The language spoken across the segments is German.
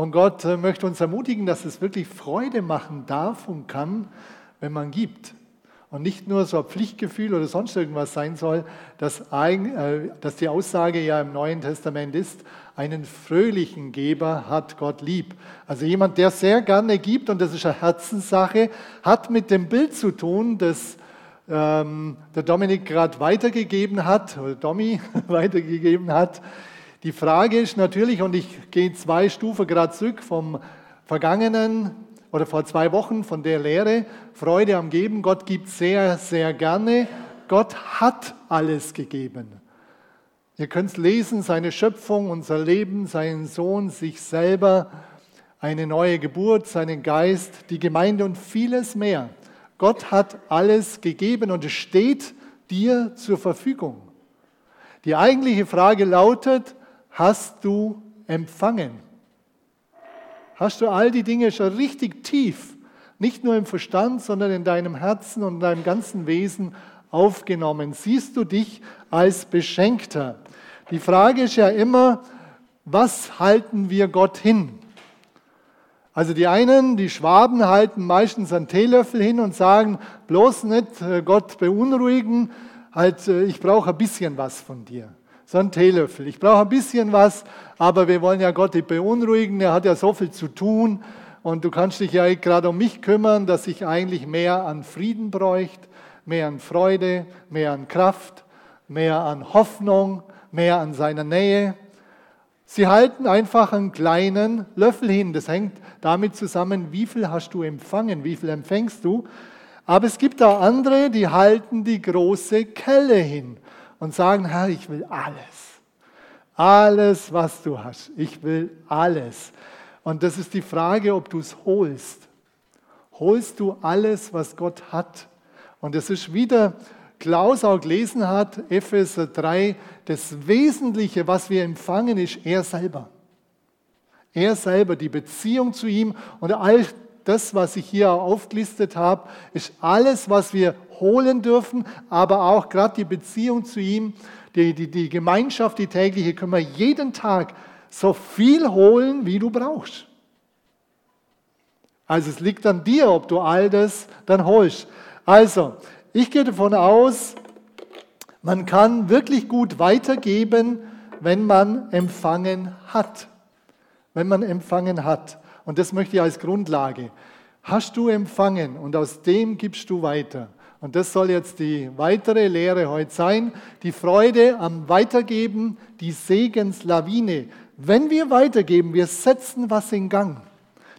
Und Gott äh, möchte uns ermutigen, dass es wirklich Freude machen darf und kann, wenn man gibt. Und nicht nur so ein Pflichtgefühl oder sonst irgendwas sein soll, dass, äh, dass die Aussage ja im Neuen Testament ist, einen fröhlichen Geber hat Gott lieb. Also jemand, der sehr gerne gibt, und das ist eine Herzenssache, hat mit dem Bild zu tun, das ähm, der Dominik gerade weitergegeben hat, oder Domi weitergegeben hat. Die Frage ist natürlich, und ich gehe zwei Stufen gerade zurück vom vergangenen oder vor zwei Wochen von der Lehre, Freude am Geben. Gott gibt sehr, sehr gerne. Gott hat alles gegeben. Ihr könnt lesen, seine Schöpfung, unser Leben, seinen Sohn, sich selber, eine neue Geburt, seinen Geist, die Gemeinde und vieles mehr. Gott hat alles gegeben und es steht dir zur Verfügung. Die eigentliche Frage lautet, hast du empfangen? Hast du all die Dinge schon richtig tief, nicht nur im Verstand, sondern in deinem Herzen und in deinem ganzen Wesen aufgenommen? Siehst du dich als Beschenkter? Die Frage ist ja immer, was halten wir Gott hin? Also die einen, die Schwaben halten meistens einen Teelöffel hin und sagen, bloß nicht äh, Gott beunruhigen, halt, äh, ich brauche ein bisschen was von dir so ein Teelöffel. Ich brauche ein bisschen was, aber wir wollen ja Gott nicht beunruhigen. Er hat ja so viel zu tun und du kannst dich ja gerade um mich kümmern, dass ich eigentlich mehr an Frieden bräuchte, mehr an Freude, mehr an Kraft, mehr an Hoffnung, mehr an seiner Nähe. Sie halten einfach einen kleinen Löffel hin. Das hängt damit zusammen, wie viel hast du empfangen, wie viel empfängst du. Aber es gibt auch andere, die halten die große Kelle hin und sagen, Herr, ich will alles. Alles, was du hast. Ich will alles. Und das ist die Frage, ob du es holst. Holst du alles, was Gott hat? Und das ist wieder, Klaus auch gelesen hat, Epheser 3, das Wesentliche, was wir empfangen, ist er selber. Er selber, die Beziehung zu ihm und all das, was ich hier aufgelistet habe, ist alles, was wir holen dürfen, aber auch gerade die Beziehung zu ihm, die, die, die Gemeinschaft, die tägliche, können wir jeden Tag so viel holen, wie du brauchst. Also es liegt an dir, ob du all das dann holst. Also, ich gehe davon aus, man kann wirklich gut weitergeben, wenn man empfangen hat. Wenn man empfangen hat. Und das möchte ich als Grundlage. Hast du empfangen und aus dem gibst du weiter. Und das soll jetzt die weitere Lehre heute sein. Die Freude am Weitergeben, die Segenslawine. Wenn wir weitergeben, wir setzen was in Gang.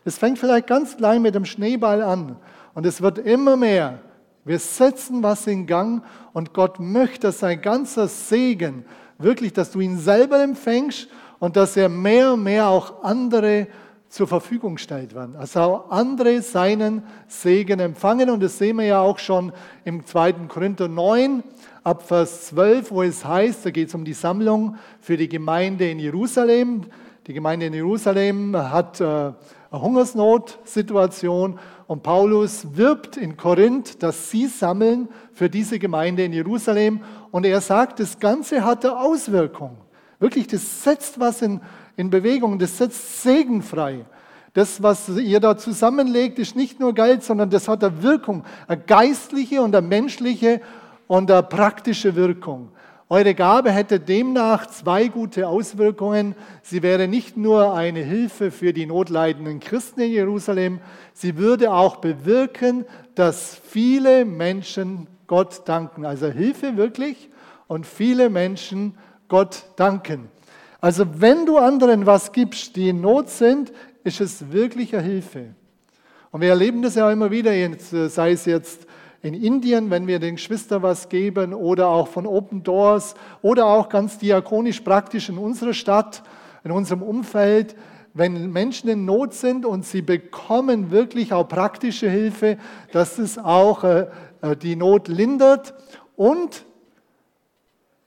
Das fängt vielleicht ganz klein mit dem Schneeball an und es wird immer mehr. Wir setzen was in Gang und Gott möchte, dass sein ganzer Segen wirklich, dass du ihn selber empfängst und dass er mehr und mehr auch andere zur Verfügung gestellt werden. Also andere seinen Segen empfangen. Und das sehen wir ja auch schon im 2. Korinther 9, ab Vers 12, wo es heißt, da geht es um die Sammlung für die Gemeinde in Jerusalem. Die Gemeinde in Jerusalem hat äh, eine Hungersnotsituation und Paulus wirbt in Korinth, dass sie sammeln für diese Gemeinde in Jerusalem. Und er sagt, das Ganze hatte Auswirkungen. Wirklich, das setzt was in in Bewegung. Das setzt Segen frei. Das, was ihr da zusammenlegt, ist nicht nur Geld, sondern das hat eine Wirkung, eine geistliche und eine menschliche und eine praktische Wirkung. Eure Gabe hätte demnach zwei gute Auswirkungen. Sie wäre nicht nur eine Hilfe für die notleidenden Christen in Jerusalem, sie würde auch bewirken, dass viele Menschen Gott danken. Also Hilfe wirklich und viele Menschen Gott danken. Also wenn du anderen was gibst, die in Not sind, ist es wirklich eine Hilfe. Und wir erleben das ja immer wieder, sei es jetzt in Indien, wenn wir den Geschwistern was geben oder auch von Open Doors oder auch ganz diakonisch praktisch in unserer Stadt, in unserem Umfeld, wenn Menschen in Not sind und sie bekommen wirklich auch praktische Hilfe, dass es auch äh, äh, die Not lindert. Und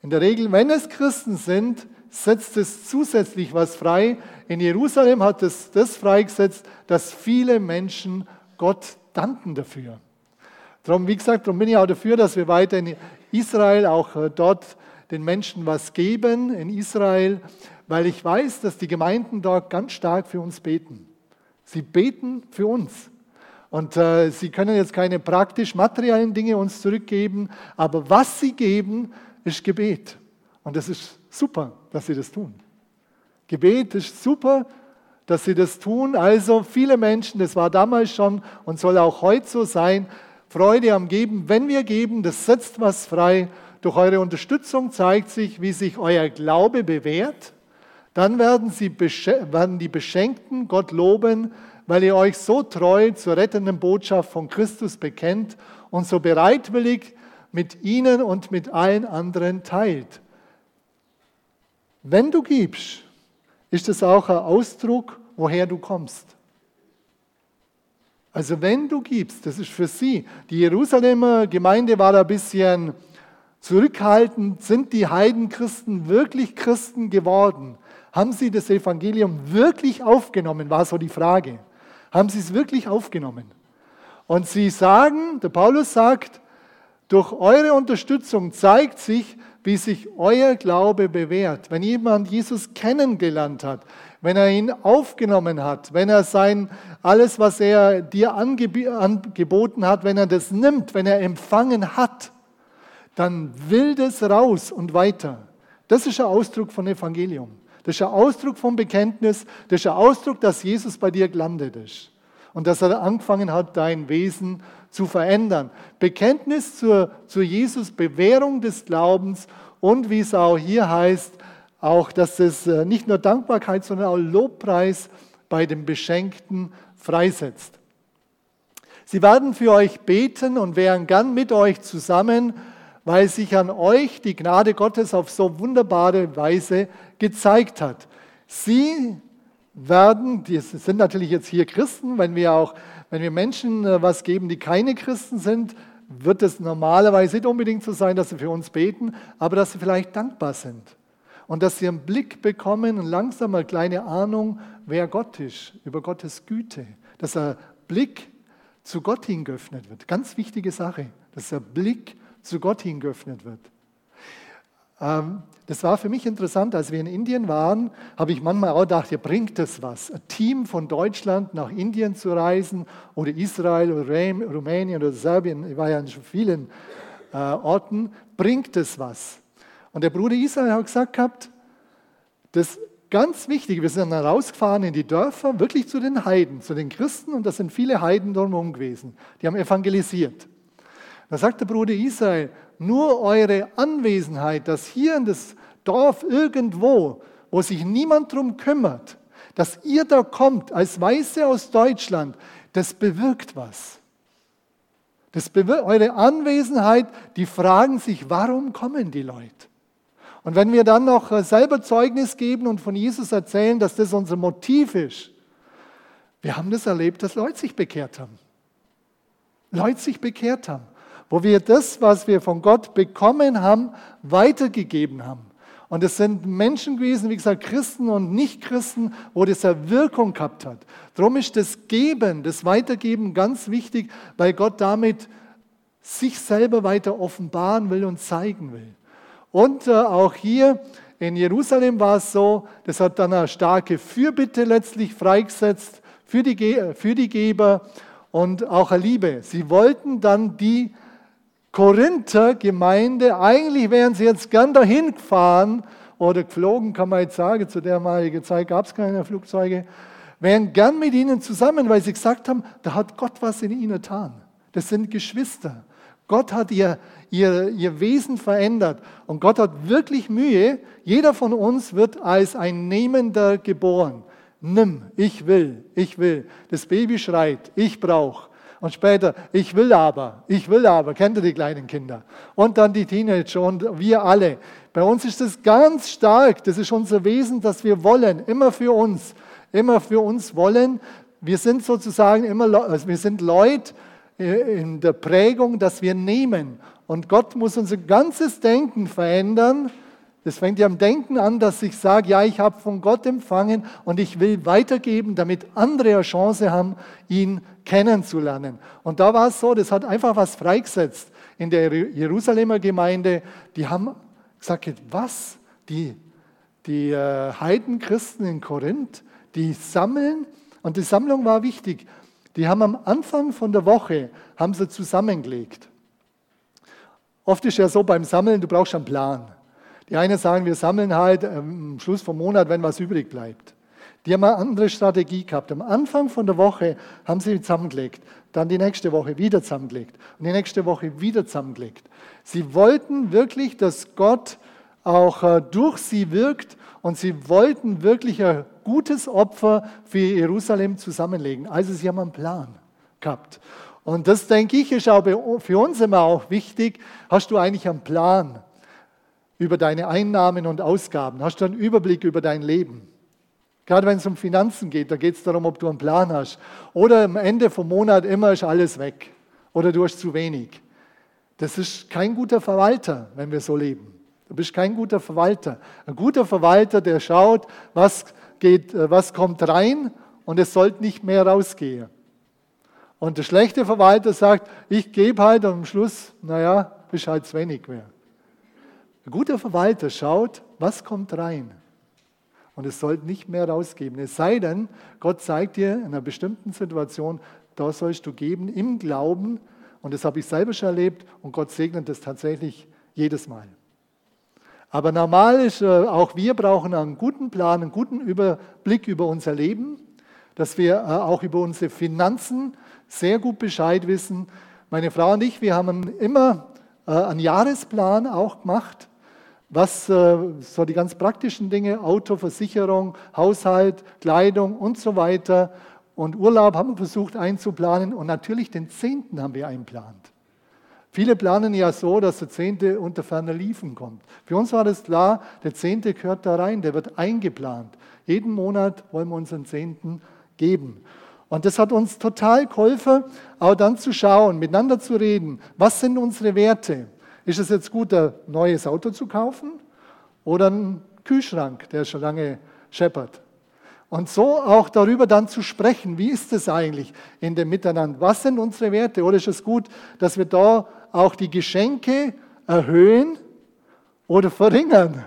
in der Regel, wenn es Christen sind, setzt es zusätzlich was frei. In Jerusalem hat es das freigesetzt, dass viele Menschen Gott danken dafür. Darum, wie gesagt, darum bin ich auch dafür, dass wir weiter in Israel auch äh, dort den Menschen was geben, in Israel, weil ich weiß, dass die Gemeinden dort ganz stark für uns beten. Sie beten für uns. Und äh, sie können jetzt keine praktisch materiellen Dinge uns zurückgeben, aber was sie geben, ist Gebet. Und das ist super, dass sie das tun. Gebet ist super, dass sie das tun. Also viele Menschen, das war damals schon und soll auch heute so sein, Freude am Geben. Wenn wir geben, das setzt was frei. Durch eure Unterstützung zeigt sich, wie sich euer Glaube bewährt. Dann werden, sie, werden die Beschenkten Gott loben, weil ihr euch so treu zur rettenden Botschaft von Christus bekennt und so bereitwillig mit ihnen und mit allen anderen teilt. Wenn du gibst, ist es auch ein Ausdruck, woher du kommst. Also wenn du gibst, das ist für sie. Die Jerusalemer Gemeinde war ein bisschen zurückhaltend. Sind die Heidenchristen wirklich Christen geworden? Haben sie das Evangelium wirklich aufgenommen, war so die Frage. Haben sie es wirklich aufgenommen? Und sie sagen, der Paulus sagt, durch eure Unterstützung zeigt sich, wie sich euer Glaube bewährt. Wenn jemand Jesus kennengelernt hat, wenn er ihn aufgenommen hat, wenn er sein, alles, was er dir angeboten hat, wenn er das nimmt, wenn er empfangen hat, dann will das raus und weiter. Das ist ein Ausdruck von Evangelium. Das ist ein Ausdruck vom Bekenntnis. Das ist ein Ausdruck, dass Jesus bei dir gelandet ist. Und dass er angefangen hat, dein Wesen zu verändern. Bekenntnis zur, zu Jesus, Bewährung des Glaubens und wie es auch hier heißt, auch, dass es äh, nicht nur Dankbarkeit, sondern auch Lobpreis bei dem Beschenkten freisetzt. Sie werden für euch beten und wären gern mit euch zusammen, weil sich an euch die Gnade Gottes auf so wunderbare Weise gezeigt hat. Sie werden, die sind natürlich jetzt hier Christen, wenn wir auch, wenn wir Menschen äh, was geben, die keine Christen sind, wird es normalerweise nicht unbedingt so sein, dass sie für uns beten, aber dass sie vielleicht dankbar sind. Und dass sie einen Blick bekommen und langsam eine kleine Ahnung, wer Gott ist, über Gottes Güte. Dass ein Blick zu Gott hingeöffnet wird. Ganz wichtige Sache, dass der Blick zu Gott hingeöffnet wird. Ähm, das war für mich interessant, als wir in Indien waren, habe ich manchmal auch gedacht, ja, bringt das was? Ein Team von Deutschland nach Indien zu reisen oder Israel oder Rumänien oder Serbien, ich war ja in vielen äh, Orten, bringt das was? Und der Bruder Israel hat gesagt gehabt, das ganz wichtig, wir sind dann rausgefahren in die Dörfer, wirklich zu den Heiden, zu den Christen und da sind viele Heiden drumherum gewesen. Die haben evangelisiert. Da sagt der Bruder Israel, nur eure Anwesenheit, dass hier in das Dorf irgendwo, wo sich niemand drum kümmert, dass ihr da kommt als Weiße aus Deutschland, das bewirkt was. Das bewirkt, eure Anwesenheit, die fragen sich, warum kommen die Leute? Und wenn wir dann noch äh, selber Zeugnis geben und von Jesus erzählen, dass das unser Motiv ist, wir haben das erlebt, dass Leute sich bekehrt haben. Leute sich bekehrt haben wo wir das, was wir von Gott bekommen haben, weitergegeben haben. Und es sind Menschen gewesen, wie gesagt, Christen und Nichtchristen, wo das eine Wirkung gehabt hat. Darum ist das Geben, das Weitergeben ganz wichtig, weil Gott damit sich selber weiter offenbaren will und zeigen will. Und äh, auch hier in Jerusalem war es so, das hat dann eine starke Fürbitte letztlich freigesetzt für die, für die Geber und auch eine Liebe. Sie wollten dann die Korinther-Gemeinde, eigentlich wären sie jetzt gern dahin gefahren oder geflogen, kann man jetzt sagen, zu der damaligen Zeit gab es keine Flugzeuge, wären gern mit ihnen zusammen, weil sie gesagt haben, da hat Gott was in ihnen getan. Das sind Geschwister. Gott hat ihr, ihr, ihr Wesen verändert und Gott hat wirklich Mühe. Jeder von uns wird als ein Nehmender geboren. Nimm, ich will, ich will. Das Baby schreit, ich brauche. Und später, ich will aber, ich will aber, kennt ihr die kleinen Kinder? Und dann die Teenager und wir alle. Bei uns ist das ganz stark, das ist unser Wesen, dass wir wollen, immer für uns, immer für uns wollen. Wir sind sozusagen immer, also wir sind Leute äh, in der Prägung, dass wir nehmen. Und Gott muss unser ganzes Denken verändern. Das fängt ja am Denken an, dass ich sage, ja, ich habe von Gott empfangen und ich will weitergeben, damit andere eine Chance haben, ihn kennenzulernen. Und da war es so, das hat einfach was freigesetzt in der Jerusalemer Gemeinde. Die haben gesagt, was? Die die äh, Heidenchristen in Korinth, die sammeln, und die Sammlung war wichtig, die haben am Anfang von der Woche, haben sie zusammengelegt. Oft ist ja so beim Sammeln, du brauchst einen Plan. Die einen sagen, wir sammeln halt ähm, am Schluss vom Monat, wenn was übrig bleibt. Die haben eine andere Strategie gehabt. Am Anfang von der Woche haben sie zusammengelegt, dann die nächste Woche wieder zusammengelegt und die nächste Woche wieder zusammengelegt. Sie wollten wirklich, dass Gott auch äh, durch sie wirkt und sie wollten wirklich ein gutes Opfer für Jerusalem zusammenlegen. Also sie haben einen Plan gehabt. Und das, denke ich, ist auch für uns immer auch wichtig. Hast du eigentlich einen Plan über deine Einnahmen und Ausgaben? Hast du einen Überblick über dein Leben? Gerade wenn es um Finanzen geht, da geht es darum, ob du einen Plan hast. Oder am Ende vom Monat immer ist alles weg. Oder du hast zu wenig. Das ist kein guter Verwalter, wenn wir so leben. Du bist kein guter Verwalter. Ein guter Verwalter, der schaut, was, geht, äh, was kommt rein und es sollte nicht mehr rausgehen. Und der schlechte Verwalter sagt, ich gebe halt und am Schluss, naja, ist halt zu wenig mehr. Ein guter Verwalter schaut, was kommt rein. Und es sollte nicht mehr rausgeben. Es sei denn, Gott zeigt dir in einer bestimmten Situation, da sollst du geben im Glauben. Und das habe ich selber schon erlebt. Und Gott segnet das tatsächlich jedes Mal. Aber normal ist, äh, auch wir brauchen einen guten Plan, einen guten Überblick über unser Leben, dass wir äh, auch über unsere Finanzen sehr gut Bescheid wissen. Meine Frau und ich, wir haben immer äh, einen Jahresplan auch gemacht, was so die ganz praktischen Dinge, Auto, Versicherung, Haushalt, Kleidung und so weiter und Urlaub haben wir versucht einzuplanen und natürlich den Zehnten haben wir einplant. Viele planen ja so, dass der Zehnte unter ferner Liefen kommt. Für uns war das klar, der Zehnte gehört da rein, der wird eingeplant. Jeden Monat wollen wir unseren Zehnten geben. Und das hat uns total geholfen, auch dann zu schauen, miteinander zu reden. Was sind unsere Werte? Ist es jetzt gut, ein neues Auto zu kaufen oder ein Kühlschrank, der schon lange scheppert? Und so auch darüber dann zu sprechen, wie ist es eigentlich in dem Miteinander? Was sind unsere Werte? Oder ist es gut, dass wir da auch die Geschenke erhöhen oder verringern?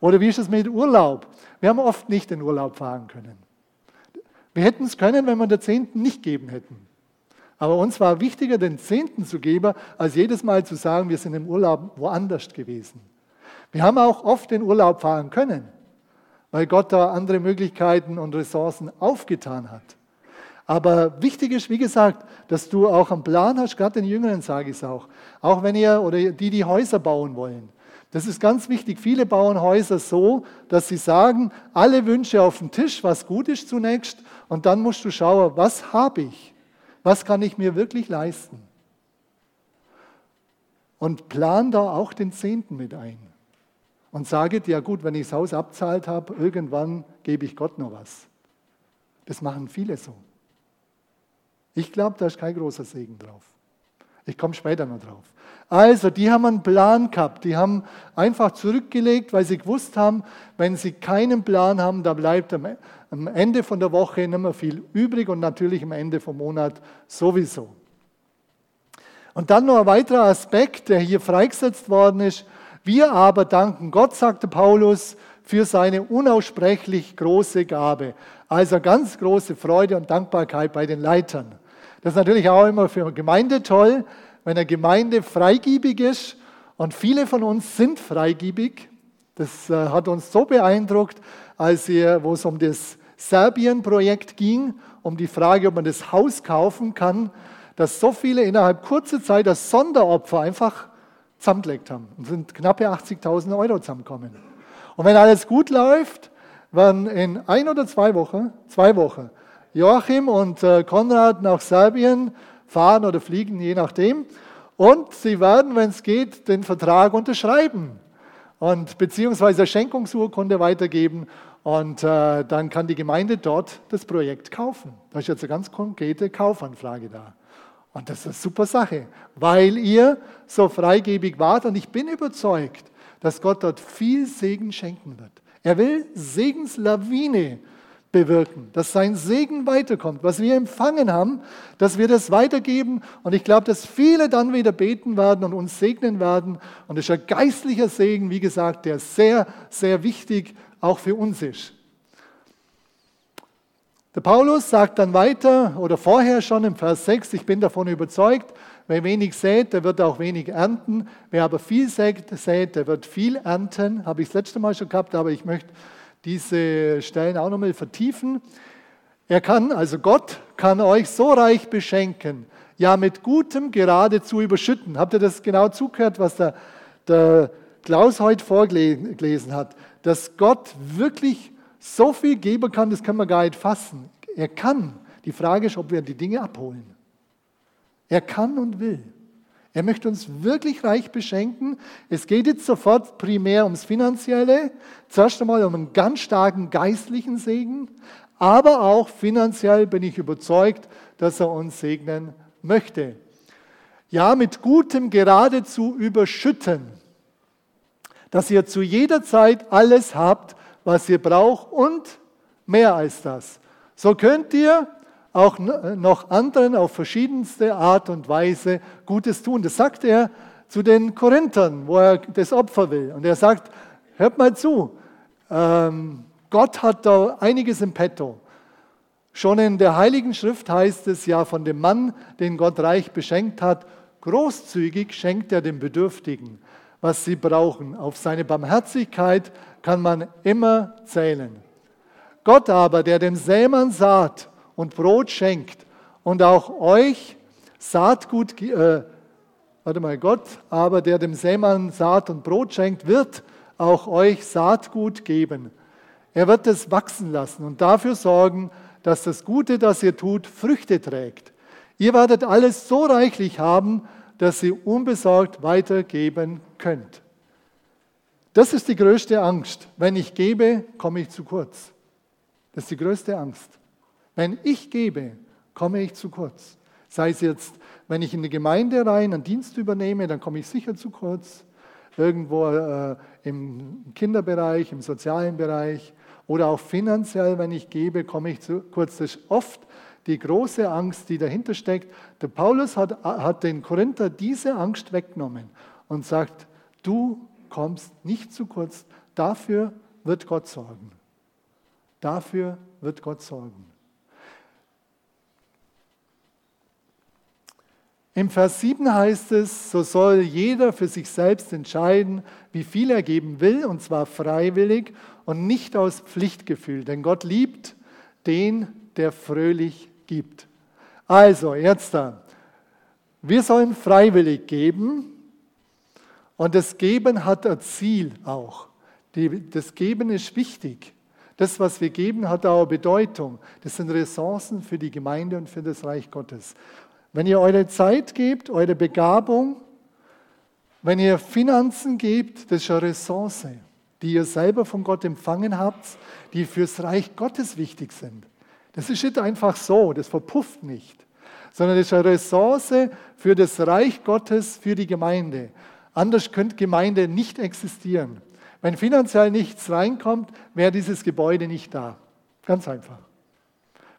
Oder wie ist es mit Urlaub? Wir haben oft nicht in Urlaub fahren können. Wir hätten es können, wenn wir den Zehnten nicht geben hätten. Aber uns war wichtiger, den Zehnten zu geben, als jedes Mal zu sagen, wir sind im Urlaub woanders gewesen. Wir haben auch oft in Urlaub fahren können, weil Gott da andere Möglichkeiten und Ressourcen aufgetan hat. Aber wichtig ist, wie gesagt, dass du auch einen Plan hast, gerade den Jüngeren sage ich es auch. Auch wenn ihr oder die, die Häuser bauen wollen. Das ist ganz wichtig. Viele bauen Häuser so, dass sie sagen, alle Wünsche auf den Tisch, was gut ist zunächst, und dann musst du schauen, was habe ich? Was kann ich mir wirklich leisten? Und plan da auch den Zehnten mit ein. Und sage dir, ja gut, wenn ich das Haus abzahlt habe, irgendwann gebe ich Gott noch was. Das machen viele so. Ich glaube, da ist kein großer Segen drauf. Ich komme später noch drauf. Also, die haben einen Plan gehabt. Die haben einfach zurückgelegt, weil sie gewusst haben, wenn sie keinen Plan haben, da bleibt am Ende von der Woche nicht mehr viel übrig und natürlich am Ende vom Monat sowieso. Und dann noch ein weiterer Aspekt, der hier freigesetzt worden ist. Wir aber danken Gott, sagte Paulus, für seine unaussprechlich große Gabe. Also ganz große Freude und Dankbarkeit bei den Leitern. Das ist natürlich auch immer für eine Gemeinde toll, wenn eine Gemeinde freigiebig ist. Und viele von uns sind freigiebig. Das äh, hat uns so beeindruckt, als wir, wo es um das Serbien-Projekt ging, um die Frage, ob man das Haus kaufen kann, dass so viele innerhalb kurzer Zeit das Sonderopfer einfach zusammengelegt haben. Und sind knappe 80.000 Euro zusammengekommen. Und wenn alles gut läuft, werden in ein oder zwei Wochen, zwei Wochen, Joachim und äh, Konrad nach Serbien fahren oder fliegen, je nachdem. Und sie werden, wenn es geht, den Vertrag unterschreiben und beziehungsweise Schenkungsurkunde weitergeben. Und äh, dann kann die Gemeinde dort das Projekt kaufen. Da ist jetzt eine ganz konkrete Kaufanfrage da. Und das ist eine super Sache, weil ihr so freigebig wart. Und ich bin überzeugt, dass Gott dort viel Segen schenken wird. Er will Segenslawine bewirken, dass sein Segen weiterkommt, was wir empfangen haben, dass wir das weitergeben. Und ich glaube, dass viele dann wieder beten werden und uns segnen werden. Und das ist ein geistlicher Segen, wie gesagt, der sehr, sehr wichtig auch für uns ist. Der Paulus sagt dann weiter oder vorher schon im Vers 6, ich bin davon überzeugt, wer wenig sät, der wird auch wenig ernten. Wer aber viel sät, der wird viel ernten. Habe ich das letzte Mal schon gehabt, aber ich möchte diese Stellen auch nochmal vertiefen. Er kann, also Gott kann euch so reich beschenken, ja mit Gutem geradezu überschütten. Habt ihr das genau zugehört, was der, der Klaus heute vorgelesen hat? Dass Gott wirklich so viel geben kann, das können wir gar nicht fassen. Er kann. Die Frage ist, ob wir die Dinge abholen. Er kann und will. Er möchte uns wirklich reich beschenken. Es geht jetzt sofort primär ums Finanzielle, zuerst einmal um einen ganz starken geistlichen Segen, aber auch finanziell bin ich überzeugt, dass er uns segnen möchte. Ja, mit Gutem geradezu überschütten, dass ihr zu jeder Zeit alles habt, was ihr braucht und mehr als das. So könnt ihr auch noch anderen auf verschiedenste Art und Weise Gutes tun. Das sagt er zu den Korinthern, wo er das Opfer will. Und er sagt, hört mal zu, ähm, Gott hat da einiges im Petto. Schon in der Heiligen Schrift heißt es ja von dem Mann, den Gott reich beschenkt hat, großzügig schenkt er den Bedürftigen, was sie brauchen. Auf seine Barmherzigkeit kann man immer zählen. Gott aber, der dem Sämann Saat und Brot schenkt und auch euch Saatgut, äh, warte mal, Gott aber, der dem Sämann Saat und Brot schenkt, wird auch euch Saatgut geben. Er wird es wachsen lassen und dafür sorgen, dass das Gute, das ihr tut, Früchte trägt. Ihr werdet alles so reichlich haben, dass ihr unbesorgt weitergeben könnt. Das ist die größte Angst. Wenn ich gebe, komme ich zu kurz. Das ist die größte Angst. Wenn ich gebe, komme ich zu kurz. Sei es jetzt, wenn ich in die Gemeinde rein einen Dienst übernehme, dann komme ich sicher zu kurz. Irgendwo äh, im Kinderbereich, im sozialen Bereich oder auch finanziell, wenn ich gebe, komme ich zu kurz. Das ist oft die große Angst, die dahinter steckt. Der Paulus hat, hat den Korinther diese Angst weggenommen und sagt, du kommst nicht zu kurz, dafür wird Gott sorgen. Dafür wird Gott sorgen. Im Vers 7 heißt es, so soll jeder für sich selbst entscheiden, wie viel er geben will, und zwar freiwillig und nicht aus Pflichtgefühl, denn Gott liebt den, der fröhlich gibt. Also, jetzt da. Wir sollen freiwillig geben und das Geben hat ein Ziel auch. das Geben ist wichtig. Das, was wir geben, hat auch Bedeutung. Das sind Ressourcen für die Gemeinde und für das Reich Gottes. Wenn ihr eure Zeit gebt, eure Begabung, wenn ihr Finanzen gebt, das ist eine Ressource, die ihr selber von Gott empfangen habt, die fürs Reich Gottes wichtig sind. Das ist nicht einfach so, das verpufft nicht, sondern das ist eine Ressource für das Reich Gottes, für die Gemeinde. Anders könnte Gemeinde nicht existieren. Wenn finanziell nichts reinkommt, wäre dieses Gebäude nicht da. Ganz einfach.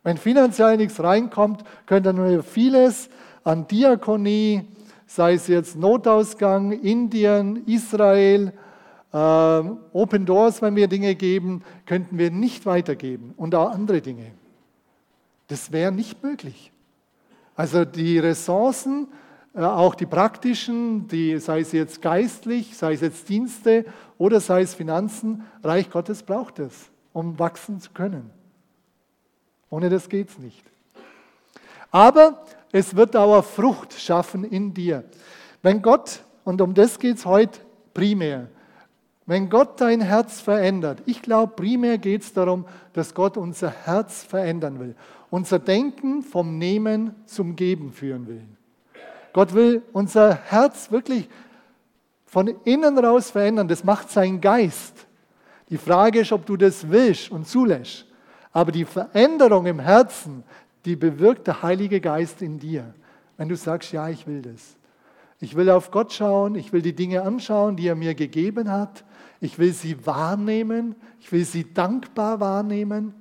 Wenn finanziell nichts reinkommt, könnt ihr nur vieles an Diakonie, sei es jetzt Notausgang, Indien, Israel, äh, Open Doors, wenn wir Dinge geben, könnten wir nicht weitergeben und auch andere Dinge. Das wäre nicht möglich. Also die Ressourcen, äh, auch die praktischen, die, sei es jetzt geistlich, sei es jetzt Dienste oder sei es Finanzen, Reich Gottes braucht es, um wachsen zu können. Ohne das geht es nicht. Aber es wird auch Frucht schaffen in dir. Wenn Gott, und um das geht es heute primär, wenn Gott dein Herz verändert, ich glaube, primär geht es darum, dass Gott unser Herz verändern will, unser Denken vom Nehmen zum Geben führen will. Gott will unser Herz wirklich von innen raus verändern. Das macht sein Geist. Die Frage ist, ob du das willst und zulässt. Aber die Veränderung im Herzen, die bewirkt der Heilige Geist in dir. Wenn du sagst, ja, ich will das. Ich will auf Gott schauen, ich will die Dinge anschauen, die er mir gegeben hat. Ich will sie wahrnehmen, ich will sie dankbar wahrnehmen.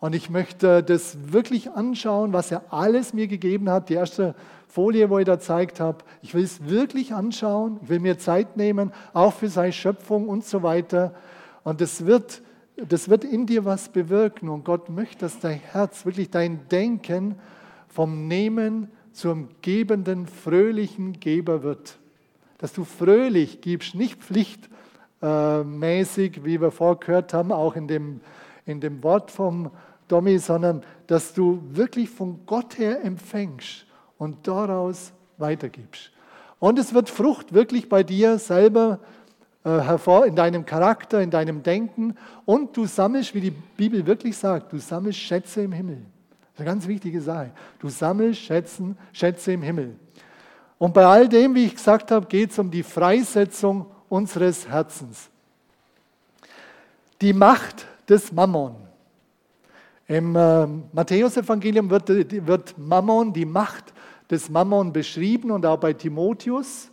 Und ich möchte das wirklich anschauen, was er alles mir gegeben hat. Die erste Folie, wo ich da gezeigt habe. Ich will es wirklich anschauen. Ich will mir Zeit nehmen, auch für seine Schöpfung und so weiter. Und das wird, das wird in dir was bewirken. Und Gott möchte, dass dein Herz, wirklich dein Denken vom Nehmen zum gebenden, fröhlichen Geber wird. Dass du fröhlich gibst, nicht pflichtmäßig, wie wir vorgehört haben, auch in dem, in dem Wort vom Domi, sondern dass du wirklich von Gott her empfängst und daraus weitergibst. Und es wird Frucht wirklich bei dir selber äh, hervor, in deinem Charakter, in deinem Denken. Und du sammelst, wie die Bibel wirklich sagt, du sammelst Schätze im Himmel. Das ist eine ganz wichtige Sache. Du sammelst Schätzen, Schätze im Himmel. Und bei all dem, wie ich gesagt habe, geht es um die Freisetzung unseres Herzens. Die Macht des Mammon. Im äh, Matthäusevangelium wird, wird Mammon, die Macht des Mammon beschrieben und auch bei Timotheus.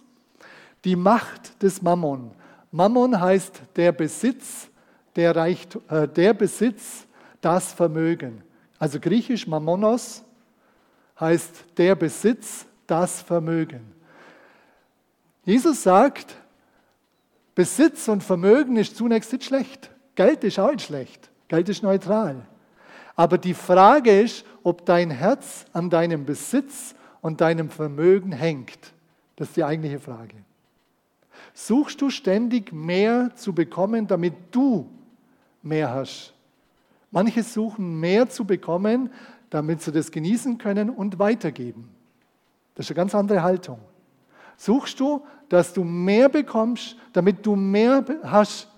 Die Macht des Mammon. Mammon heißt der Besitz, der, Reicht, äh, der Besitz, das Vermögen. Also griechisch Mammonos heißt der Besitz, das Vermögen. Jesus sagt, Besitz und Vermögen ist zunächst nicht schlecht. Geld ist auch nicht schlecht. Geld ist neutral. Aber die Frage ist, ob dein Herz an deinem Besitz und deinem Vermögen hängt. Das ist die eigentliche Frage. Suchst du ständig mehr zu bekommen, damit du mehr hast? Manche suchen mehr zu bekommen, damit sie das genießen können und weitergeben. Das ist eine ganz andere Haltung. Suchst du, dass du mehr bekommst, damit du mehr hast.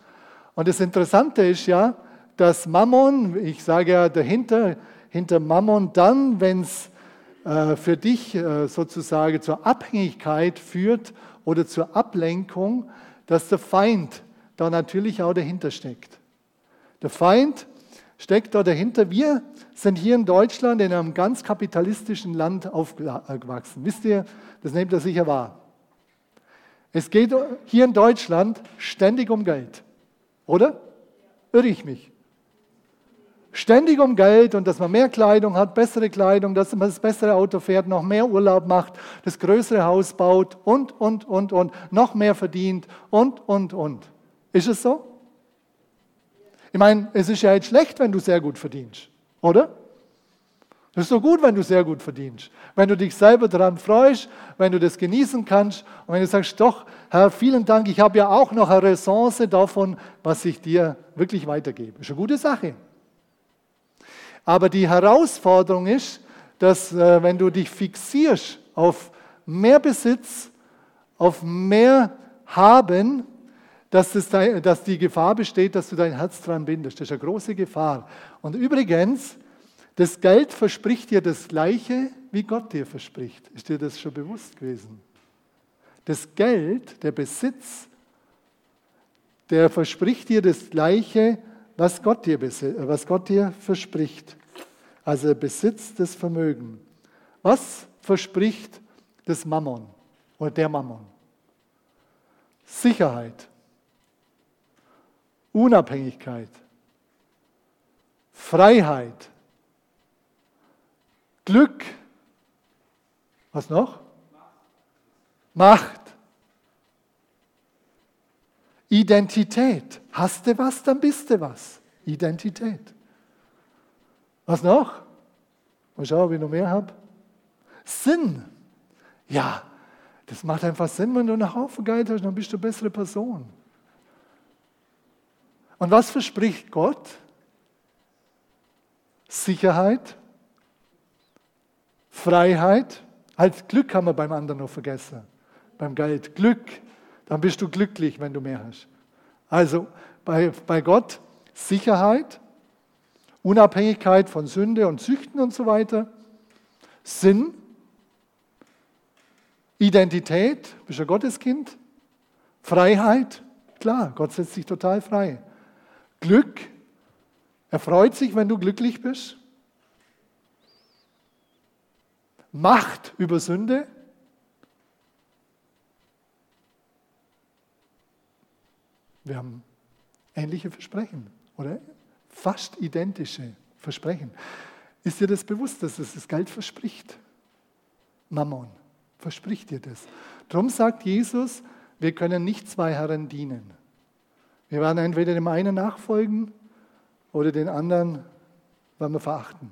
Und das Interessante ist ja, dass Mammon, ich sage ja dahinter, hinter Mammon dann, wenn es äh, für dich äh, sozusagen zur Abhängigkeit führt oder zur Ablenkung, dass der Feind da natürlich auch dahinter steckt. Der Feind steckt da dahinter. Wir sind hier in Deutschland in einem ganz kapitalistischen Land aufgewachsen. Wisst ihr, das nehmt ihr sicher wahr. Es geht hier in Deutschland ständig um Geld, oder? Irre ich mich? Ständig um Geld und dass man mehr Kleidung hat, bessere Kleidung, dass man das bessere Auto fährt, noch mehr Urlaub macht, das größere Haus baut und, und, und, und, noch mehr verdient und, und, und. Ist es so? Ich meine, es ist ja jetzt schlecht, wenn du sehr gut verdienst, oder? Es ist so gut, wenn du sehr gut verdienst. Wenn du dich selber daran freust, wenn du das genießen kannst und wenn du sagst, doch, Herr, vielen Dank, ich habe ja auch noch eine Ressource davon, was ich dir wirklich weitergebe. Ist eine gute Sache. Aber die Herausforderung ist, dass äh, wenn du dich fixierst auf mehr Besitz, auf mehr Haben, dass, es, dass die Gefahr besteht, dass du dein Herz dran bindest. Das ist eine große Gefahr. Und übrigens, das Geld verspricht dir das Gleiche, wie Gott dir verspricht. Ist dir das schon bewusst gewesen? Das Geld, der Besitz, der verspricht dir das Gleiche, was Gott dir, was Gott dir verspricht. Also Besitz des Vermögens. Was verspricht das Mammon oder der Mammon? Sicherheit. Unabhängigkeit, Freiheit, Glück, was noch? Macht. Identität. Hast du was, dann bist du was. Identität. Was noch? Mal schauen, ob ich noch mehr habe. Sinn. Ja, das macht einfach Sinn, wenn du einen Haufen Geld hast, dann bist du eine bessere Person. Und was verspricht Gott? Sicherheit, Freiheit. Halt, Glück haben wir beim anderen noch vergessen. Beim Geld. Glück. Dann bist du glücklich, wenn du mehr hast. Also bei, bei Gott Sicherheit, Unabhängigkeit von Sünde und Süchten und so weiter. Sinn, Identität, bist du Gotteskind. Freiheit, klar, Gott setzt dich total frei. Glück. Er freut sich, wenn du glücklich bist. Macht über Sünde. Wir haben ähnliche Versprechen, oder? Fast identische Versprechen. Ist dir das bewusst, dass es das Geld verspricht? Mammon verspricht dir das. Darum sagt Jesus, wir können nicht zwei Herren dienen. Wir werden entweder dem einen nachfolgen oder den anderen werden wir verachten.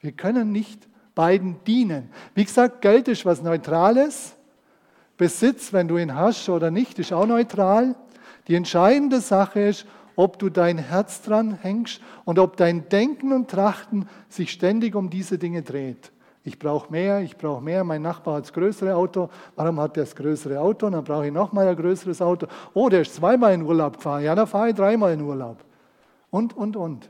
Wir können nicht beiden dienen. Wie gesagt, Geld ist was Neutrales. Besitz, wenn du ihn hast oder nicht, ist auch neutral. Die entscheidende Sache ist, ob du dein Herz dran hängst und ob dein Denken und Trachten sich ständig um diese Dinge dreht. Ich brauche mehr, ich brauche mehr. Mein Nachbar hat das größere Auto. Warum hat er das größere Auto? Und dann brauche ich nochmal ein größeres Auto. Oh, der ist zweimal in Urlaub gefahren. Ja, dann fahre ich dreimal in Urlaub. Und, und, und.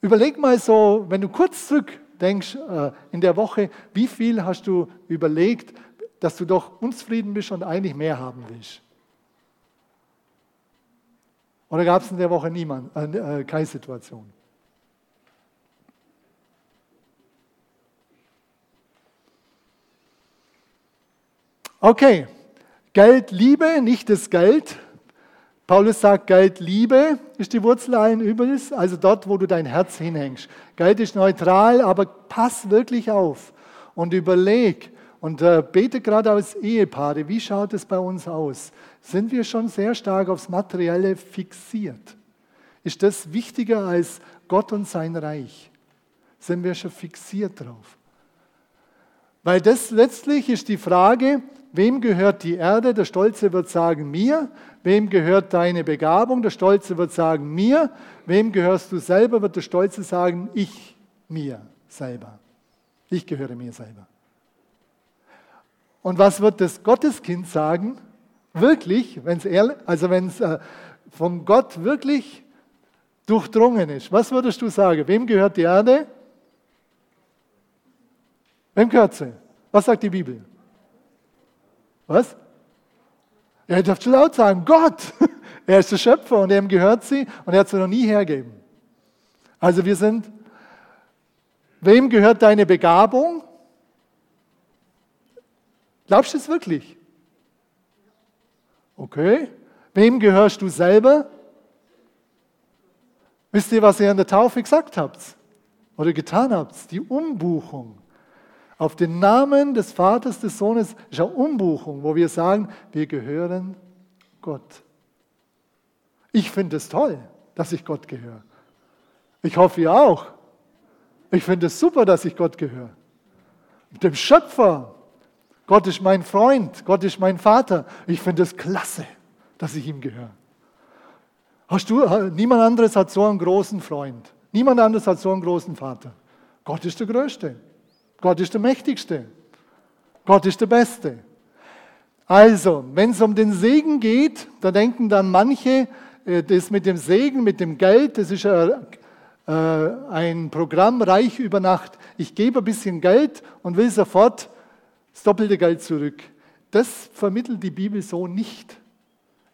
Überleg mal so, wenn du kurz zurückdenkst äh, in der Woche, wie viel hast du überlegt, dass du doch unzufrieden bist und eigentlich mehr haben willst? Oder gab es in der Woche niemand, äh, äh, keine Situation? Okay, Geld, Liebe, nicht das Geld. Paulus sagt, Geld, Liebe ist die Wurzel allen Übels, also dort, wo du dein Herz hinhängst. Geld ist neutral, aber pass wirklich auf und überleg und äh, bete gerade als Ehepaare, wie schaut es bei uns aus? Sind wir schon sehr stark aufs Materielle fixiert? Ist das wichtiger als Gott und sein Reich? Sind wir schon fixiert drauf? Weil das letztlich ist die Frage, wem gehört die Erde? Der Stolze wird sagen mir. Wem gehört deine Begabung? Der Stolze wird sagen mir. Wem gehörst du selber? Wird der Stolze sagen ich mir selber. Ich gehöre mir selber. Und was wird das Gotteskind sagen? Wirklich, wenn es also äh, von Gott wirklich durchdrungen ist. Was würdest du sagen? Wem gehört die Erde? Wem gehört sie? Was sagt die Bibel? Was? Ja, ihr dürft laut sagen, Gott. Er ist der Schöpfer und ihm gehört sie und er hat sie noch nie hergeben. Also wir sind, wem gehört deine Begabung? Glaubst du es wirklich? Okay. Wem gehörst du selber? Wisst ihr, was ihr an der Taufe gesagt habt oder getan habt? Die Umbuchung. Auf den Namen des Vaters, des Sohnes ist eine Umbuchung, wo wir sagen, wir gehören Gott. Ich finde es toll, dass ich Gott gehöre. Ich hoffe, ihr auch. Ich finde es super, dass ich Gott gehöre. Dem Schöpfer. Gott ist mein Freund. Gott ist mein Vater. Ich finde es klasse, dass ich ihm gehöre. Hast du, niemand anderes hat so einen großen Freund. Niemand anderes hat so einen großen Vater. Gott ist der Größte. Gott ist der Mächtigste. Gott ist der Beste. Also, wenn es um den Segen geht, da denken dann manche, äh, das mit dem Segen, mit dem Geld, das ist äh, ein Programm reich über Nacht. Ich gebe ein bisschen Geld und will sofort das doppelte Geld zurück. Das vermittelt die Bibel so nicht.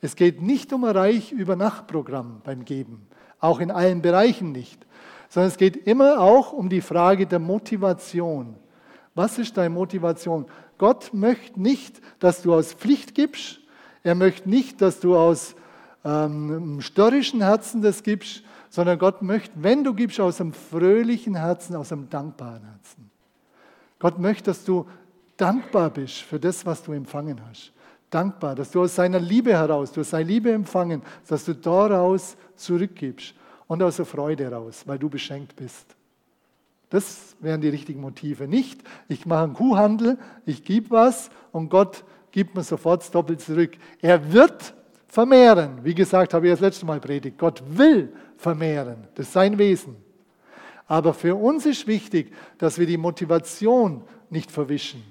Es geht nicht um ein reich über Nacht Programm beim Geben, auch in allen Bereichen nicht sondern es geht immer auch um die Frage der Motivation. Was ist deine Motivation? Gott möchte nicht, dass du aus Pflicht gibst. Er möchte nicht, dass du aus ähm, störrischen Herzen das gibst, sondern Gott möchte, wenn du gibst, aus einem fröhlichen Herzen, aus einem dankbaren Herzen. Gott möchte, dass du dankbar bist für das, was du empfangen hast. Dankbar, dass du aus seiner Liebe heraus, du hast seine Liebe empfangen, dass du daraus zurückgibst und aus der Freude raus, weil du beschenkt bist. Das wären die richtigen Motive. Nicht, ich mache einen Kuhhandel, ich gebe was und Gott gibt mir sofort doppelt zurück. Er wird vermehren. Wie gesagt, habe ich das letzte Mal predigt. Gott will vermehren. Das ist sein Wesen. Aber für uns ist wichtig, dass wir die Motivation nicht verwischen.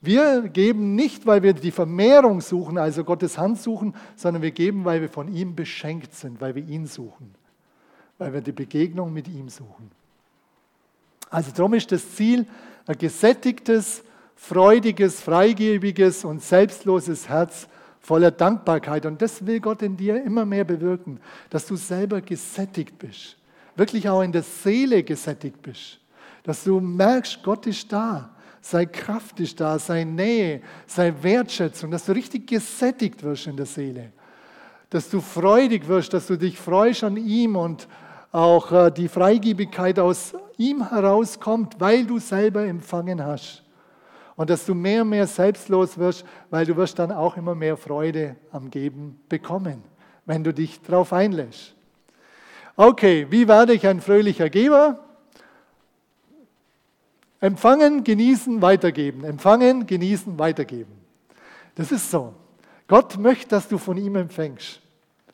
Wir geben nicht, weil wir die Vermehrung suchen, also Gottes Hand suchen, sondern wir geben, weil wir von ihm beschenkt sind, weil wir ihn suchen weil wir die Begegnung mit ihm suchen. Also darum ist das Ziel ein gesättigtes, freudiges, freigebiges und selbstloses Herz voller Dankbarkeit. Und das will Gott in dir immer mehr bewirken, dass du selber gesättigt bist, wirklich auch in der Seele gesättigt bist, dass du merkst, Gott ist da, sei Kraft ist da, sei Nähe, sei Wertschätzung, dass du richtig gesättigt wirst in der Seele, dass du freudig wirst, dass du dich freust an ihm und auch äh, die Freigebigkeit aus ihm herauskommt, weil du selber empfangen hast. Und dass du mehr und mehr selbstlos wirst, weil du wirst dann auch immer mehr Freude am Geben bekommen, wenn du dich darauf einlässt. Okay, wie werde ich ein fröhlicher Geber? Empfangen, genießen, weitergeben. Empfangen, genießen, weitergeben. Das ist so. Gott möchte, dass du von ihm empfängst,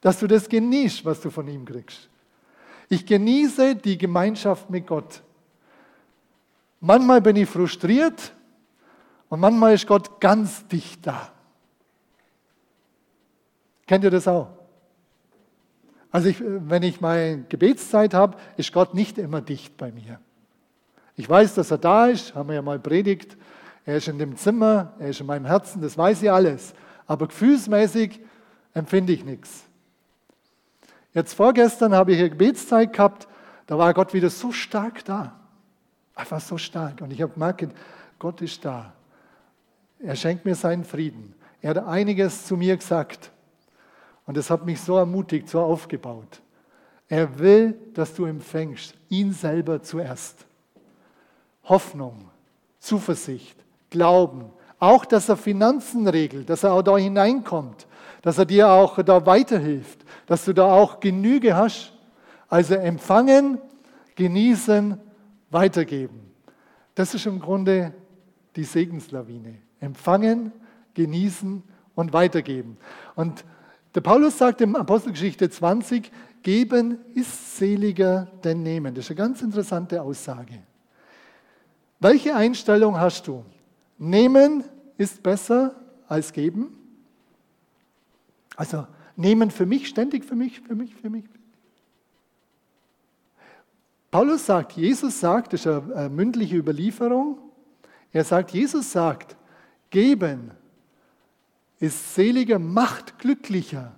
dass du das genießt, was du von ihm kriegst. Ich genieße die Gemeinschaft mit Gott. Manchmal bin ich frustriert und manchmal ist Gott ganz dicht da. Kennt ihr das auch? Also ich, wenn ich meine Gebetszeit habe, ist Gott nicht immer dicht bei mir. Ich weiß, dass er da ist, haben wir ja mal predigt. Er ist in dem Zimmer, er ist in meinem Herzen, das weiß ich alles. Aber gefühlsmäßig empfinde ich nichts. Jetzt vorgestern habe ich eine Gebetszeit gehabt, da war Gott wieder so stark da. Einfach so stark. Und ich habe gemerkt, Gott ist da. Er schenkt mir seinen Frieden. Er hat einiges zu mir gesagt. Und das hat mich so ermutigt, so aufgebaut. Er will, dass du empfängst, ihn selber zuerst. Hoffnung, Zuversicht, Glauben, auch, dass er Finanzen regelt, dass er auch da hineinkommt, dass er dir auch da weiterhilft, dass du da auch Genüge hast. Also empfangen, genießen, weitergeben. Das ist im Grunde die Segenslawine. Empfangen, genießen und weitergeben. Und der Paulus sagt im Apostelgeschichte 20, geben ist seliger denn nehmen. Das ist eine ganz interessante Aussage. Welche Einstellung hast du? Nehmen ist besser als geben? Also nehmen für mich, ständig für mich, für mich, für mich. Paulus sagt, Jesus sagt, das ist eine mündliche Überlieferung, er sagt, Jesus sagt, geben ist seliger, macht glücklicher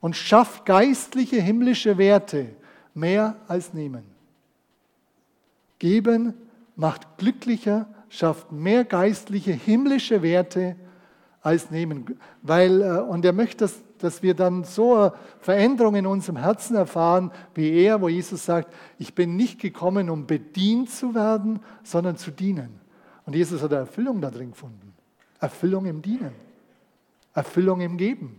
und schafft geistliche himmlische Werte mehr als nehmen. Geben macht glücklicher, schafft mehr geistliche himmlische Werte als nehmen. Weil, äh, und er möchte, dass, dass wir dann so eine Veränderung in unserem Herzen erfahren, wie er, wo Jesus sagt, ich bin nicht gekommen, um bedient zu werden, sondern zu dienen. Und Jesus hat eine Erfüllung da drin gefunden. Erfüllung im Dienen. Erfüllung im Geben.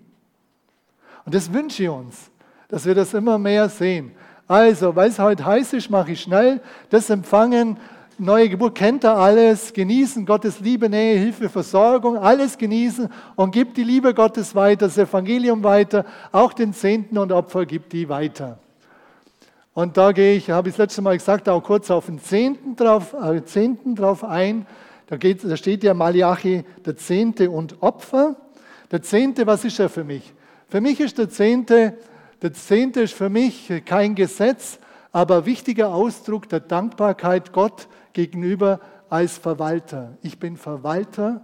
Und das wünsche ich uns, dass wir das immer mehr sehen. Also, weil es heute heiß ist, mache ich schnell das Empfangen neue Geburt kennt er alles, genießen Gottes Liebe, Nähe, Hilfe, Versorgung, alles genießen und gibt die Liebe Gottes weiter, das Evangelium weiter, auch den Zehnten und Opfer gibt die weiter. Und da gehe ich, habe ich das letzte Mal gesagt, auch kurz auf den Zehnten drauf, äh, Zehnten drauf ein. Da, geht, da steht ja Malachi, der Zehnte und Opfer. Der Zehnte, was ist er für mich? Für mich ist der Zehnte, der Zehnte ist für mich kein Gesetz, aber wichtiger Ausdruck der Dankbarkeit Gott gegenüber als Verwalter. Ich bin Verwalter,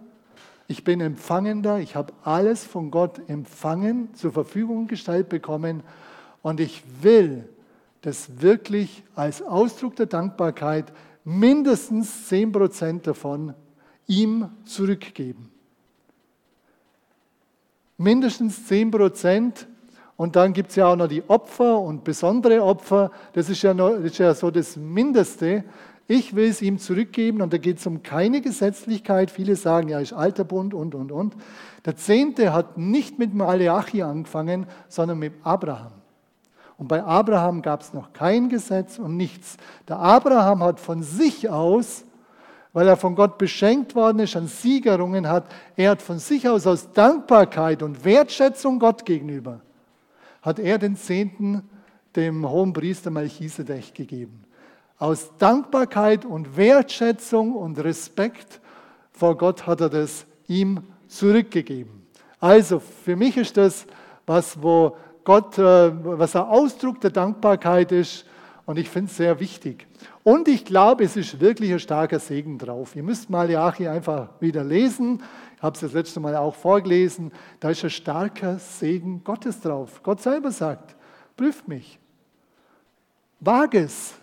ich bin Empfangender, ich habe alles von Gott empfangen, zur Verfügung gestellt bekommen und ich will das wirklich als Ausdruck der Dankbarkeit mindestens 10 Prozent davon ihm zurückgeben. Mindestens 10 Prozent und dann gibt es ja auch noch die Opfer und besondere Opfer. Das ist ja, noch, das ist ja so das Mindeste. Ich will es ihm zurückgeben und da geht es um keine Gesetzlichkeit. Viele sagen, ja, ist alter Bund und, und, und. Der Zehnte hat nicht mit Maleachi angefangen, sondern mit Abraham. Und bei Abraham gab es noch kein Gesetz und nichts. Der Abraham hat von sich aus, weil er von Gott beschenkt worden ist, an Siegerungen hat, er hat von sich aus aus Dankbarkeit und Wertschätzung Gott gegenüber, hat er den Zehnten dem hohen Priester Melchisedech gegeben. Aus Dankbarkeit und Wertschätzung und Respekt vor Gott hat er das ihm zurückgegeben. Also für mich ist das was, wo Gott, äh, was ein Ausdruck der Dankbarkeit ist und ich finde es sehr wichtig. Und ich glaube, es ist wirklich ein starker Segen drauf. Ihr müsst Malachi einfach wieder lesen. Ich habe es das letzte Mal auch vorgelesen. Da ist ein starker Segen Gottes drauf. Gott selber sagt, prüft mich. Wage es,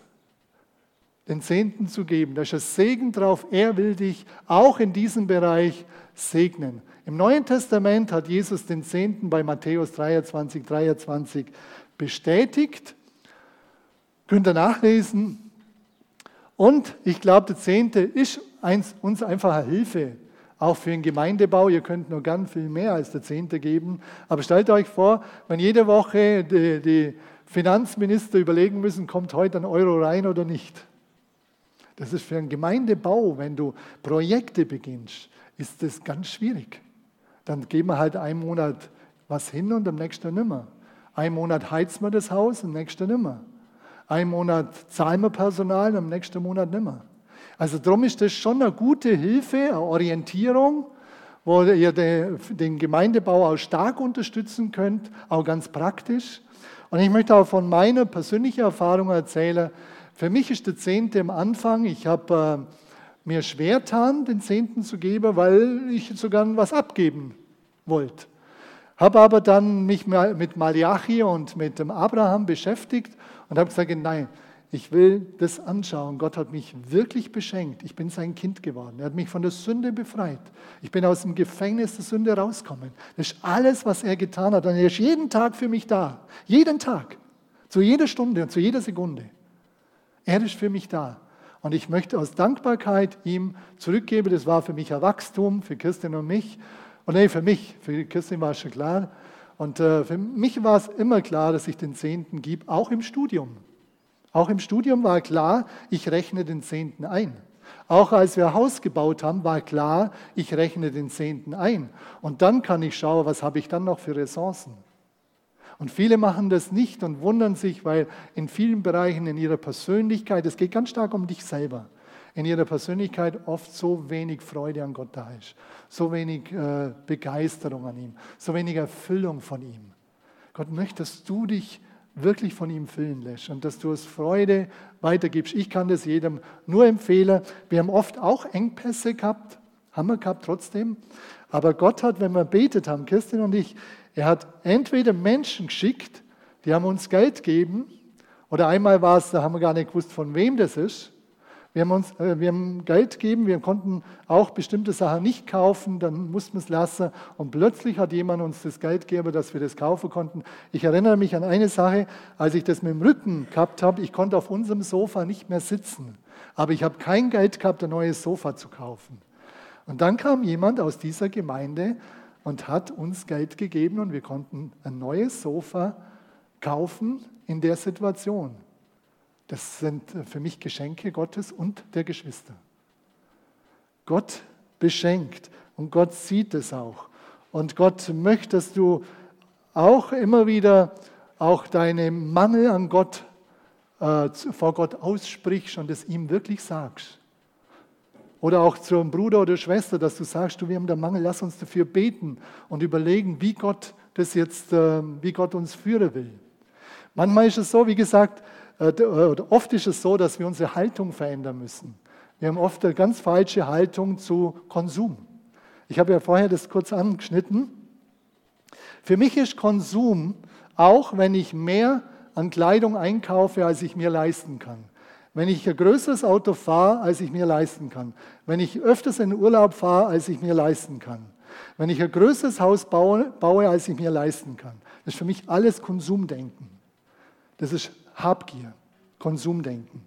den Zehnten zu geben. Da ist ein Segen drauf. Er will dich auch in diesem Bereich segnen. Im Neuen Testament hat Jesus den Zehnten bei Matthäus 23, 23 bestätigt. Könnt ihr nachlesen. Und ich glaube, der Zehnte ist uns einfach eine Hilfe, auch für den Gemeindebau. Ihr könnt nur gern viel mehr als der Zehnte geben. Aber stellt euch vor, wenn jede Woche die, die Finanzminister überlegen müssen, kommt heute ein Euro rein oder nicht. Das ist für einen Gemeindebau, wenn du Projekte beginnst, ist das ganz schwierig. Dann geben wir halt einen Monat was hin und am nächsten nimmer. Ein Monat heizen wir das Haus, am nächsten nimmer. Ein Monat zahlen wir Personal, am nächsten Monat nimmer. Also darum ist das schon eine gute Hilfe, eine Orientierung, wo ihr den Gemeindebau auch stark unterstützen könnt, auch ganz praktisch. Und ich möchte auch von meiner persönlichen Erfahrung erzählen. Für mich ist der Zehnte am Anfang, ich habe äh, mir schwer getan, den Zehnten zu geben, weil ich sogar was abgeben wollte. Habe aber dann mich mit Malachi und mit dem Abraham beschäftigt und habe gesagt, nein, ich will das anschauen. Gott hat mich wirklich beschenkt. Ich bin sein Kind geworden. Er hat mich von der Sünde befreit. Ich bin aus dem Gefängnis der Sünde rausgekommen. Das ist alles, was er getan hat. Und er ist jeden Tag für mich da. Jeden Tag. Zu jeder Stunde und zu jeder Sekunde. Er ist für mich da. Und ich möchte aus Dankbarkeit ihm zurückgeben. Das war für mich ein Wachstum, für Christian und mich. Und nee, für mich, für Christian war es schon klar. Und äh, für mich war es immer klar, dass ich den Zehnten gebe, auch im Studium. Auch im Studium war klar, ich rechne den Zehnten ein. Auch als wir Haus gebaut haben, war klar, ich rechne den Zehnten ein. Und dann kann ich schauen, was habe ich dann noch für Ressourcen. Und viele machen das nicht und wundern sich, weil in vielen Bereichen in ihrer Persönlichkeit, es geht ganz stark um dich selber, in ihrer Persönlichkeit oft so wenig Freude an Gott da ist, so wenig äh, Begeisterung an ihm, so wenig Erfüllung von ihm. Gott möchte, dass du dich wirklich von ihm füllen lässt und dass du es Freude weitergibst. Ich kann das jedem nur empfehlen. Wir haben oft auch Engpässe gehabt, haben wir gehabt trotzdem. Aber Gott hat, wenn wir betet haben, Kirstin und ich, er hat entweder Menschen geschickt, die haben uns Geld gegeben, oder einmal war es, da haben wir gar nicht gewusst, von wem das ist. Wir haben, uns, äh, wir haben Geld gegeben, wir konnten auch bestimmte Sachen nicht kaufen, dann mussten wir es lassen und plötzlich hat jemand uns das Geld gegeben, dass wir das kaufen konnten. Ich erinnere mich an eine Sache, als ich das mit dem Rücken gehabt habe, ich konnte auf unserem Sofa nicht mehr sitzen, aber ich habe kein Geld gehabt, ein neues Sofa zu kaufen. Und dann kam jemand aus dieser Gemeinde und hat uns Geld gegeben und wir konnten ein neues Sofa kaufen in der Situation. Das sind für mich Geschenke Gottes und der Geschwister. Gott beschenkt und Gott sieht es auch. Und Gott möchte, dass du auch immer wieder auch deine Mangel an Gott äh, vor Gott aussprichst und es ihm wirklich sagst. Oder auch zum Bruder oder Schwester, dass du sagst, du, wir haben da Mangel, lass uns dafür beten und überlegen, wie Gott das jetzt, äh, wie Gott uns führen will. Manchmal ist es so, wie gesagt, äh, äh, oft ist es so, dass wir unsere Haltung verändern müssen. Wir haben oft eine ganz falsche Haltung zu Konsum. Ich habe ja vorher das kurz angeschnitten. Für mich ist Konsum auch, wenn ich mehr an Kleidung einkaufe, als ich mir leisten kann. Wenn ich ein größeres Auto fahre, als ich mir leisten kann. Wenn ich öfters in den Urlaub fahre, als ich mir leisten kann. Wenn ich ein größeres Haus baue, baue, als ich mir leisten kann. Das ist für mich alles Konsumdenken. Das ist Habgier, Konsumdenken.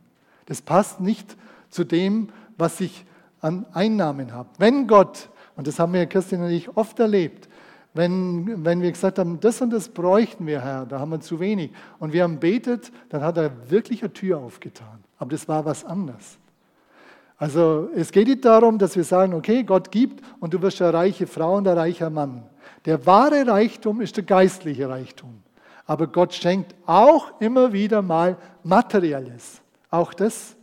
Das passt nicht zu dem, was ich an Einnahmen habe. Wenn Gott, und das haben wir Christian und ich oft erlebt, wenn, wenn wir gesagt haben, das und das bräuchten wir, Herr, da haben wir zu wenig, und wir haben betet, dann hat er wirklich eine Tür aufgetan. Aber das war was anderes. Also es geht nicht darum, dass wir sagen, okay, Gott gibt und du wirst eine reiche Frau und ein reicher Mann. Der wahre Reichtum ist der geistliche Reichtum. Aber Gott schenkt auch immer wieder mal Materielles. Auch das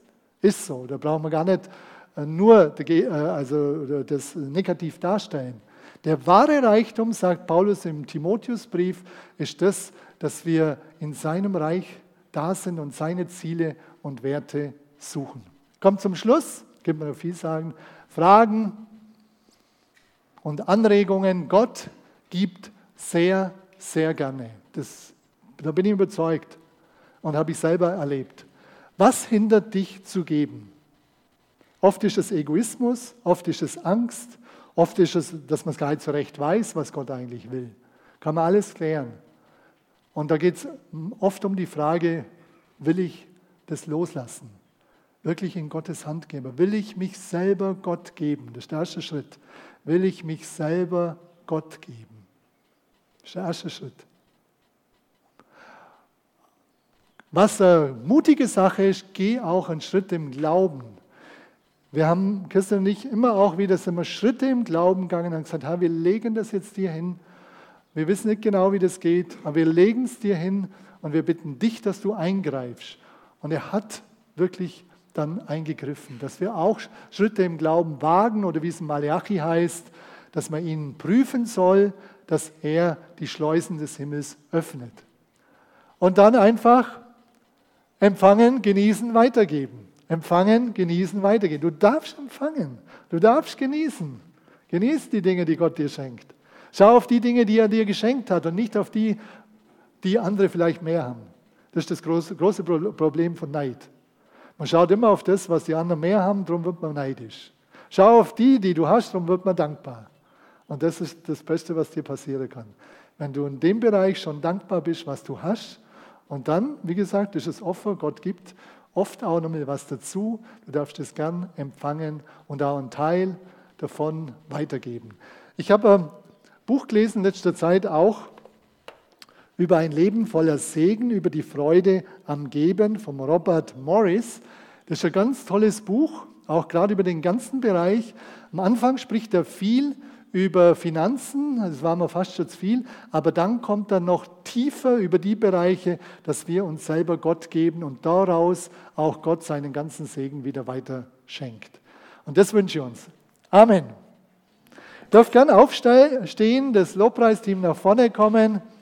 ist so. Da brauchen wir gar nicht äh, nur äh, also das negativ darstellen. Der wahre Reichtum, sagt Paulus im Timotheusbrief, ist das, dass wir in seinem Reich da sind und seine Ziele und Werte suchen. Kommt zum Schluss, gibt mir noch viel sagen, Fragen und Anregungen. Gott gibt sehr, sehr gerne. Das, da bin ich überzeugt und habe ich selber erlebt. Was hindert dich zu geben? Oft ist es Egoismus, oft ist es Angst, oft ist es, dass man es gar nicht so recht weiß, was Gott eigentlich will. Kann man alles klären. Und da geht es oft um die Frage, will ich das Loslassen. Wirklich in Gottes Hand geben. Will ich mich selber Gott geben? Das ist der erste Schritt. Will ich mich selber Gott geben? Das ist der erste Schritt. Was eine mutige Sache ist, geh auch einen Schritt im Glauben. Wir haben, Christian und ich, immer auch wieder sind wir Schritte im Glauben gegangen und gesagt, wir legen das jetzt dir hin. Wir wissen nicht genau, wie das geht, aber wir legen es dir hin und wir bitten dich, dass du eingreifst. Und er hat wirklich dann eingegriffen, dass wir auch Schritte im Glauben wagen oder wie es in Malachi heißt, dass man ihn prüfen soll, dass er die Schleusen des Himmels öffnet. Und dann einfach empfangen, genießen, weitergeben. Empfangen, genießen, weitergeben. Du darfst empfangen, du darfst genießen. Genieß die Dinge, die Gott dir schenkt. Schau auf die Dinge, die er dir geschenkt hat und nicht auf die, die andere vielleicht mehr haben. Das ist das große, große Problem von Neid. Man schaut immer auf das, was die anderen mehr haben, darum wird man neidisch. Schau auf die, die du hast, darum wird man dankbar. Und das ist das Beste, was dir passieren kann. Wenn du in dem Bereich schon dankbar bist, was du hast, und dann, wie gesagt, ist es Opfer, Gott gibt oft auch noch mal was dazu. Du darfst es gern empfangen und auch einen Teil davon weitergeben. Ich habe ein Buch gelesen in letzter Zeit auch über ein Leben voller Segen, über die Freude am Geben von Robert Morris. Das ist ein ganz tolles Buch, auch gerade über den ganzen Bereich. Am Anfang spricht er viel über Finanzen, das war mir fast schon zu viel, aber dann kommt er noch tiefer über die Bereiche, dass wir uns selber Gott geben und daraus auch Gott seinen ganzen Segen wieder weiter schenkt. Und das wünsche ich uns. Amen. Darf gern aufstehen, das Lobpreisteam nach vorne kommen.